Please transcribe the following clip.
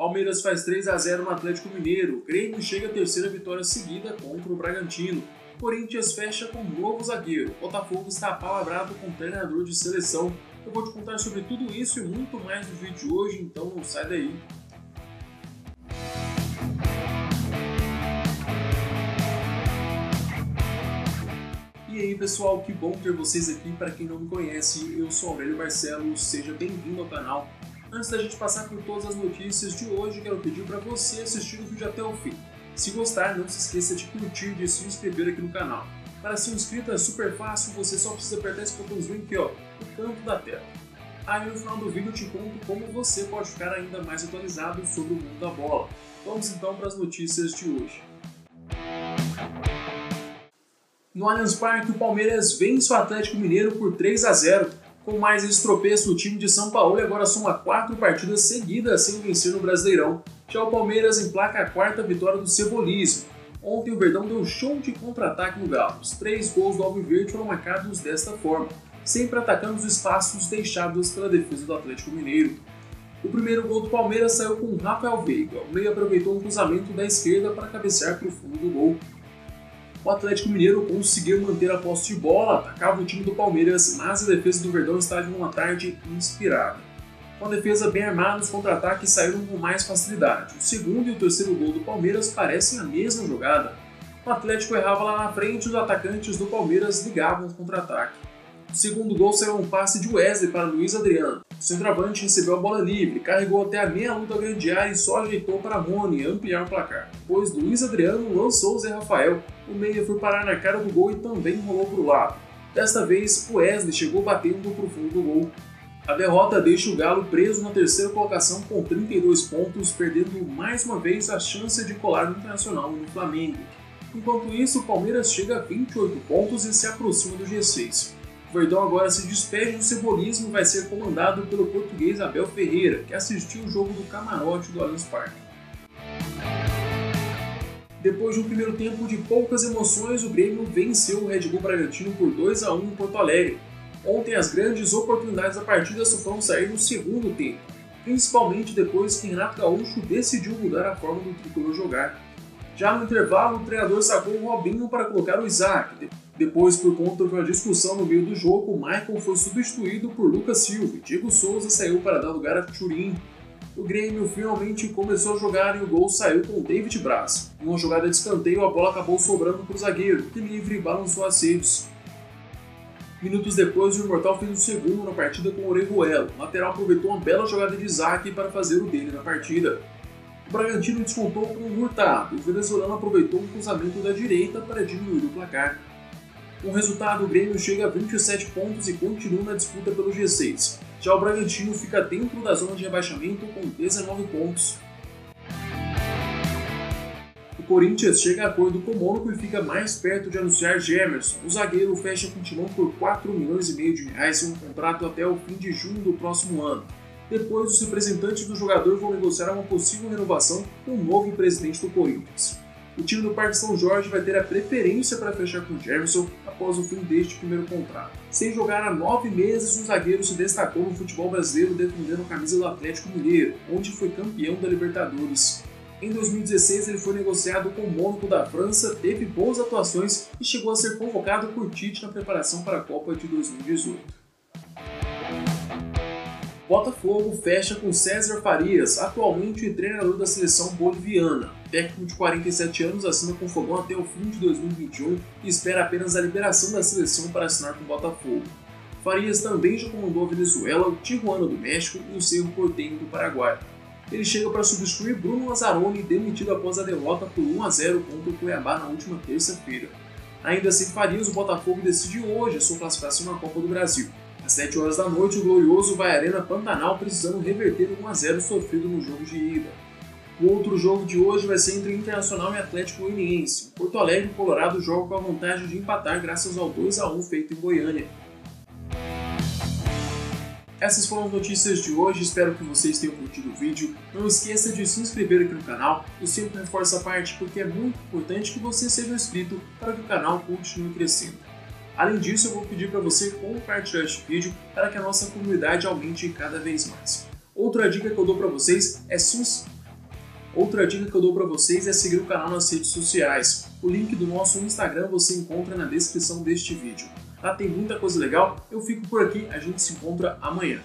Palmeiras faz 3 a 0 no Atlético Mineiro. Grêmio chega à terceira vitória seguida contra o Bragantino. Corinthians fecha com novo zagueiro. Botafogo está palavrado com treinador de seleção. Eu vou te contar sobre tudo isso e muito mais no vídeo de hoje, então não sai daí. E aí pessoal, que bom ter vocês aqui. Para quem não me conhece, eu sou Aurélio Barcelos, seja bem-vindo ao canal. Antes da gente passar por todas as notícias de hoje, quero pedir para você assistir o vídeo até o fim. Se gostar, não se esqueça de curtir e de se inscrever aqui no canal. Para ser inscrito é super fácil, você só precisa apertar esse botãozinho aqui, ó, no canto da tela. Aí no final do vídeo eu te conto como você pode ficar ainda mais atualizado sobre o mundo da bola. Vamos então para as notícias de hoje. No Allianz Parque, o Palmeiras vence o Atlético Mineiro por 3 a 0. Com mais esse tropeço, o time de São Paulo agora soma quatro partidas seguidas sem vencer no Brasileirão. Já o Palmeiras emplaca a quarta vitória do cebolismo. Ontem o Verdão deu show de contra-ataque no Galo. Os três gols do Alviverde foram marcados desta forma, sempre atacando os espaços deixados pela defesa do Atlético Mineiro. O primeiro gol do Palmeiras saiu com Rafael Veiga. O meio aproveitou um cruzamento da esquerda para cabecear para o fundo do gol o Atlético Mineiro conseguiu manter a posse de bola, atacava o time do Palmeiras, mas a defesa do Verdão estava em uma tarde inspirada. Com a defesa bem armada, os contra-ataques saíram com mais facilidade. O segundo e o terceiro gol do Palmeiras parecem a mesma jogada. O Atlético errava lá na frente e os atacantes do Palmeiras ligavam o contra-ataque. O segundo gol saiu um passe de Wesley para Luiz Adriano. O centroavante recebeu a bola livre, carregou até a meia luta grande área e só ajeitou para Rony ampliar o placar. Depois Luiz Adriano lançou o Zé Rafael, o meia foi parar na cara do gol e também rolou para o lado. Desta vez, Wesley chegou batendo para o fundo do gol. A derrota deixa o Galo preso na terceira colocação com 32 pontos, perdendo mais uma vez a chance de colar no Internacional e no Flamengo. Enquanto isso, o Palmeiras chega a 28 pontos e se aproxima do G6. O Verdão agora se despede do cebolismo e vai ser comandado pelo português Abel Ferreira, que assistiu o jogo do camarote do Allianz Parque. Depois de um primeiro tempo de poucas emoções, o Grêmio venceu o Red Bull Bragantino por 2 a 1 em Porto Alegre. Ontem as grandes oportunidades da partida só foram sair no segundo tempo, principalmente depois que Renato Gaúcho decidiu mudar a forma do tricolor jogar. Já no intervalo, o treinador sacou o Robinho para colocar o Isaac, depois, por conta de uma discussão no meio do jogo, Michael foi substituído por Lucas Silva e Diego Souza saiu para dar lugar a Turin. O Grêmio finalmente começou a jogar e o gol saiu com David Braz. Em uma jogada de escanteio, a bola acabou sobrando para o zagueiro, que livre balançou as redes. Minutos depois, o Imortal fez o segundo na partida com o Orejuela. O lateral aproveitou uma bela jogada de Isaac para fazer o dele na partida. O Bragantino descontou com o Hurtado. O venezuelano aproveitou um cruzamento da direita para diminuir o placar. Com o resultado, o Grêmio chega a 27 pontos e continua na disputa pelo G6. Já o Bragantino fica dentro da zona de rebaixamento com 19 pontos. O Corinthians chega a acordo com o Mônaco e fica mais perto de anunciar Gemerson. O zagueiro fecha com o Timão por 4 milhões e meio de reais em um contrato até o fim de junho do próximo ano. Depois, os representantes do jogador vão negociar uma possível renovação com o novo presidente do Corinthians o time do Parque São Jorge vai ter a preferência para fechar com Jefferson após o fim deste primeiro contrato. Sem jogar há nove meses, o zagueiro se destacou no futebol brasileiro defendendo a camisa do Atlético Mineiro, onde foi campeão da Libertadores. Em 2016, ele foi negociado com o Mônaco da França, teve boas atuações e chegou a ser convocado por Tite na preparação para a Copa de 2018. Botafogo fecha com César Farias, atualmente treinador da seleção boliviana. técnico de 47 anos assina com o Fogão até o fim de 2021 e espera apenas a liberação da seleção para assinar com o Botafogo. Farias também já comandou a Venezuela, o Tijuana do México e o Cerro Porteño do Paraguai. Ele chega para substituir Bruno Lazzaroni, demitido após a derrota por 1 a 0 contra o Cuiabá na última terça-feira. Ainda assim, Farias, o Botafogo decide hoje a sua classificação na Copa do Brasil. Às 7 horas da noite, o Glorioso vai à Arena Pantanal precisando reverter o 1x0 sofrido no jogo de ida. O outro jogo de hoje vai ser entre Internacional e Atlético Goianiense. Porto Alegre e Colorado jogam com a vantagem de empatar graças ao 2x1 feito em Goiânia. Essas foram as notícias de hoje, espero que vocês tenham curtido o vídeo. Não esqueça de se inscrever aqui no canal, eu sempre reforço a parte porque é muito importante que você seja inscrito para que o canal continue crescendo. Além disso, eu vou pedir para você compartilhar este vídeo para que a nossa comunidade aumente cada vez mais. Outra dica que eu dou para vocês é se Outra dica que eu dou para vocês é seguir o canal nas redes sociais. O link do nosso Instagram você encontra na descrição deste vídeo. Lá tem muita coisa legal. Eu fico por aqui, a gente se encontra amanhã.